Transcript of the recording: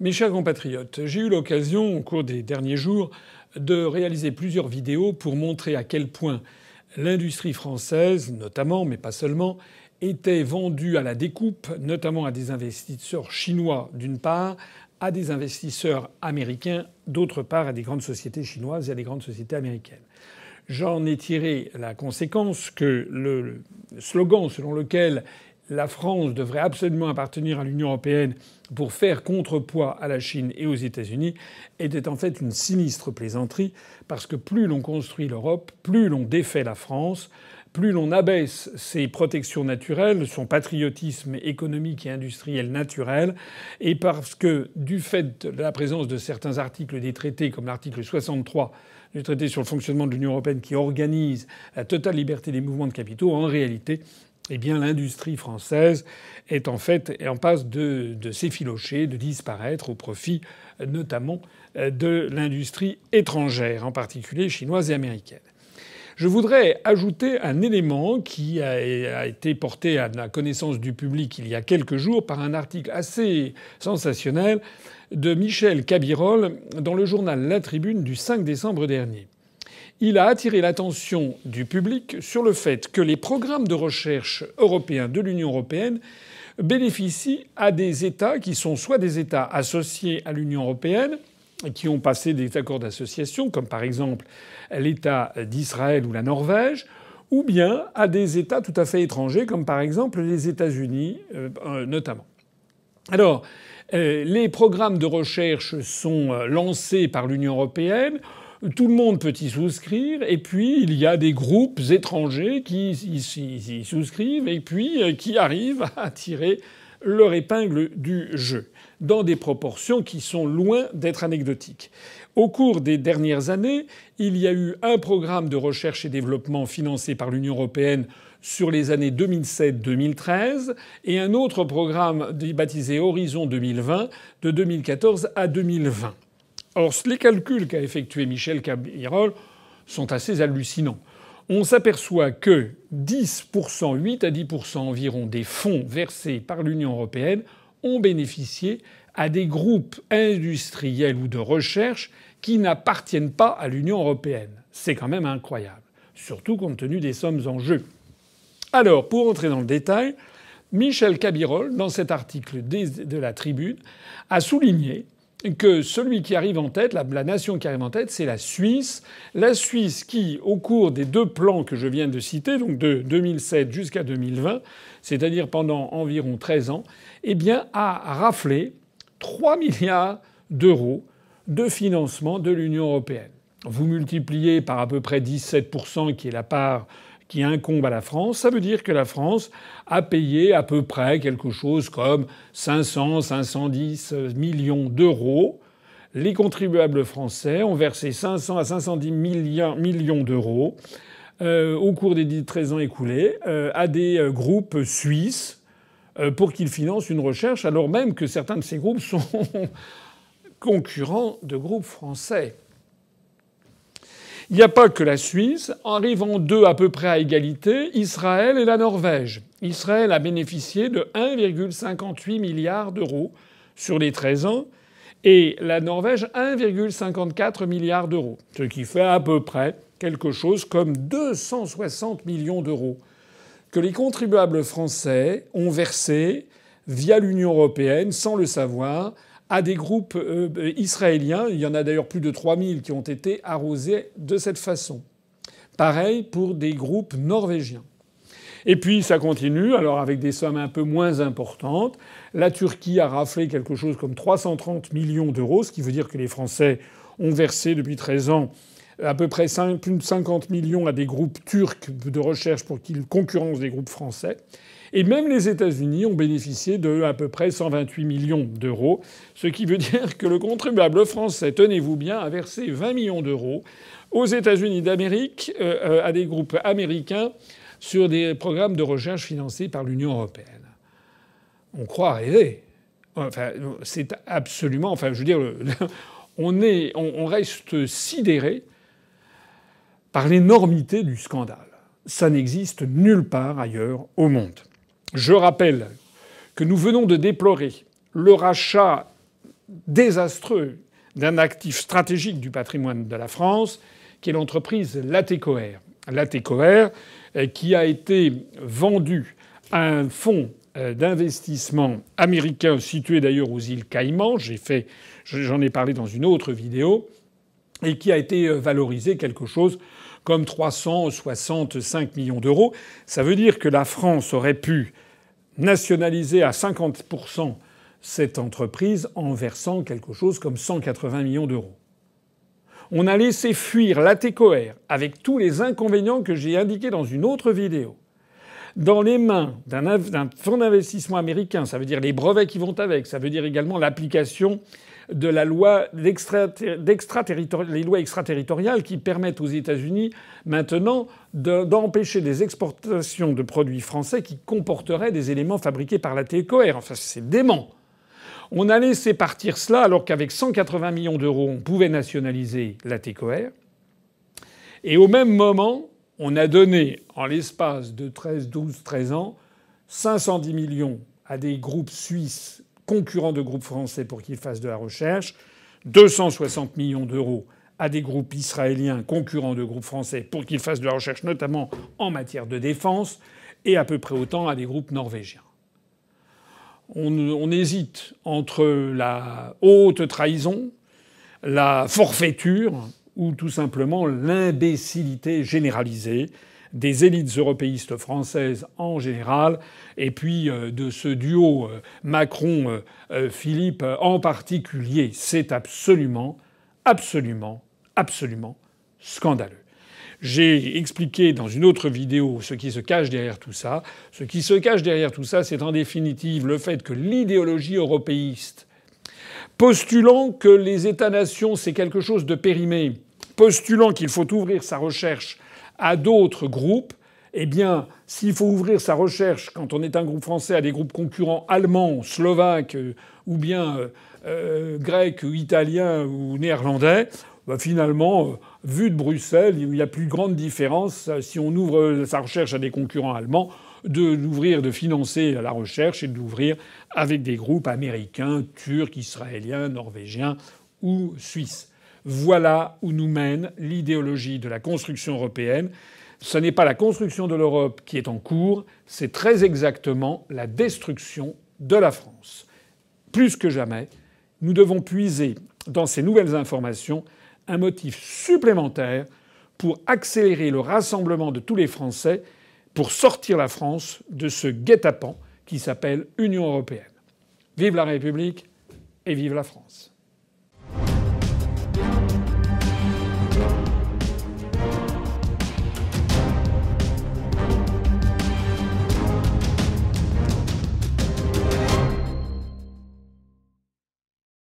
Mes chers compatriotes, j'ai eu l'occasion au cours des derniers jours de réaliser plusieurs vidéos pour montrer à quel point l'industrie française, notamment, mais pas seulement, était vendue à la découpe, notamment à des investisseurs chinois d'une part, à des investisseurs américains d'autre part, à des grandes sociétés chinoises et à des grandes sociétés américaines. J'en ai tiré la conséquence que le slogan selon lequel la France devrait absolument appartenir à l'Union européenne pour faire contrepoids à la Chine et aux États-Unis était en fait une sinistre plaisanterie, parce que plus l'on construit l'Europe, plus l'on défait la France, plus l'on abaisse ses protections naturelles, son patriotisme économique et industriel naturel, et parce que du fait de la présence de certains articles des traités, comme l'article 63 du traité sur le fonctionnement de l'Union européenne qui organise la totale liberté des mouvements de capitaux, en réalité, eh l'industrie française est en fait en passe de, de s'effilocher, de disparaître au profit notamment de l'industrie étrangère, en particulier chinoise et américaine. Je voudrais ajouter un élément qui a été porté à la connaissance du public il y a quelques jours par un article assez sensationnel de Michel Cabirol dans le journal La Tribune du 5 décembre dernier il a attiré l'attention du public sur le fait que les programmes de recherche européens de l'Union européenne bénéficient à des États qui sont soit des États associés à l'Union européenne, qui ont passé des accords d'association, comme par exemple l'État d'Israël ou la Norvège, ou bien à des États tout à fait étrangers, comme par exemple les États-Unis euh, euh, notamment. Alors, euh, les programmes de recherche sont lancés par l'Union européenne tout le monde peut y souscrire, et puis il y a des groupes étrangers qui y souscrivent, et puis euh, qui arrivent à tirer leur épingle du jeu, dans des proportions qui sont loin d'être anecdotiques. Au cours des dernières années, il y a eu un programme de recherche et développement financé par l'Union européenne sur les années 2007-2013 et un autre programme baptisé Horizon 2020 de 2014 à 2020. Or, les calculs qu'a effectué Michel Cabirol sont assez hallucinants. On s'aperçoit que 10%, 8 à 10% environ des fonds versés par l'Union européenne ont bénéficié à des groupes industriels ou de recherche qui n'appartiennent pas à l'Union européenne. C'est quand même incroyable, surtout compte tenu des sommes en jeu. Alors, pour entrer dans le détail, Michel Cabirol, dans cet article de la Tribune, a souligné que celui qui arrive en tête, la, nation qui arrive en tête, c'est la Suisse. La Suisse qui, au cours des deux plans que je viens de citer, donc de 2007 jusqu'à 2020, c'est-à-dire pendant environ 13 ans, eh bien, a raflé 3 milliards d'euros de financement de l'Union européenne. Vous multipliez par à peu près 17%, qui est la part qui incombe à la France, ça veut dire que la France a payé à peu près quelque chose comme 500, 510 millions d'euros. Les contribuables français ont versé 500 à 510 millions d'euros euh, au cours des 13 ans écoulés euh, à des euh, groupes suisses pour qu'ils financent une recherche, alors même que certains de ces groupes sont concurrents de groupes français. Il n'y a pas que la Suisse. Arrivant deux à peu près à égalité, Israël et la Norvège. Israël a bénéficié de 1,58 milliard d'euros sur les 13 ans et la Norvège 1,54 milliard d'euros, ce qui fait à peu près quelque chose comme 260 millions d'euros que les contribuables français ont versé via l'Union européenne sans le savoir à des groupes euh, israéliens. Il y en a d'ailleurs plus de 3000 qui ont été arrosés de cette façon. Pareil pour des groupes norvégiens. Et puis ça continue, alors avec des sommes un peu moins importantes. La Turquie a raflé quelque chose comme 330 millions d'euros, ce qui veut dire que les Français ont versé depuis 13 ans à peu près plus de 50 millions à des groupes turcs de recherche pour qu'ils concurrencent des groupes français. Et même les États-Unis ont bénéficié de à peu près 128 millions d'euros, ce qui veut dire que le contribuable français, tenez-vous bien, a versé 20 millions d'euros aux États-Unis d'Amérique, euh, euh, à des groupes américains, sur des programmes de recherche financés par l'Union européenne. On croit rêver. Enfin, c'est absolument. Enfin, je veux dire, on, est, on reste sidéré par l'énormité du scandale. Ça n'existe nulle part ailleurs au monde. Je rappelle que nous venons de déplorer le rachat désastreux d'un actif stratégique du patrimoine de la France, qui est l'entreprise Latécoère. Latécoère, euh, qui a été vendue à un fonds euh, d'investissement américain situé d'ailleurs aux îles Caïmans. J'en ai parlé dans une autre vidéo, et qui a été euh, valorisé quelque chose comme 365 millions d'euros. Ça veut dire que la France aurait pu nationaliser à 50% cette entreprise en versant quelque chose comme 180 millions d'euros. On a laissé fuir l'ATCOR avec tous les inconvénients que j'ai indiqués dans une autre vidéo dans les mains d'un fonds d'investissement américain. Ça veut dire les brevets qui vont avec. Ça veut dire également l'application de la loi les lois extraterritoriales qui permettent aux États-Unis maintenant d'empêcher des exportations de produits français qui comporteraient des éléments fabriqués par la TECOR. Enfin, c'est dément. On a laissé partir cela alors qu'avec 180 millions d'euros, on pouvait nationaliser la TECOR. Et au même moment, on a donné, en l'espace de 13, 12, 13 ans, 510 millions à des groupes suisses concurrents de groupes français pour qu'ils fassent de la recherche, 260 millions d'euros à des groupes israéliens concurrents de groupes français pour qu'ils fassent de la recherche, notamment en matière de défense, et à peu près autant à des groupes norvégiens. On, hésite entre la haute trahison, la forfaiture ou tout simplement l'imbécilité généralisée des élites européistes françaises en général, et puis euh, de ce duo euh, Macron-Philippe euh, en particulier. C'est absolument, absolument, absolument scandaleux. J'ai expliqué dans une autre vidéo ce qui se cache derrière tout ça. Ce qui se cache derrière tout ça, c'est en définitive le fait que l'idéologie européiste, postulant que les États-nations c'est quelque chose de périmé, postulant qu'il faut ouvrir sa recherche à d'autres groupes, eh bien, s'il faut ouvrir sa recherche quand on est un groupe français à des groupes concurrents allemands, slovaques euh, ou bien euh, euh, grecs ou italiens ou néerlandais, bah, finalement, vu de Bruxelles, il y a plus grande différence si on ouvre sa recherche à des concurrents allemands de d'ouvrir, de financer la recherche et d'ouvrir avec des groupes américains, turcs, israéliens, norvégiens ou suisses. Voilà où nous mène l'idéologie de la construction européenne. Ce n'est pas la construction de l'Europe qui est en cours, c'est très exactement la destruction de la France. Plus que jamais, nous devons puiser dans ces nouvelles informations un motif supplémentaire pour accélérer le rassemblement de tous les Français pour sortir la France de ce guet-apens qui s'appelle Union européenne. Vive la République et vive la France.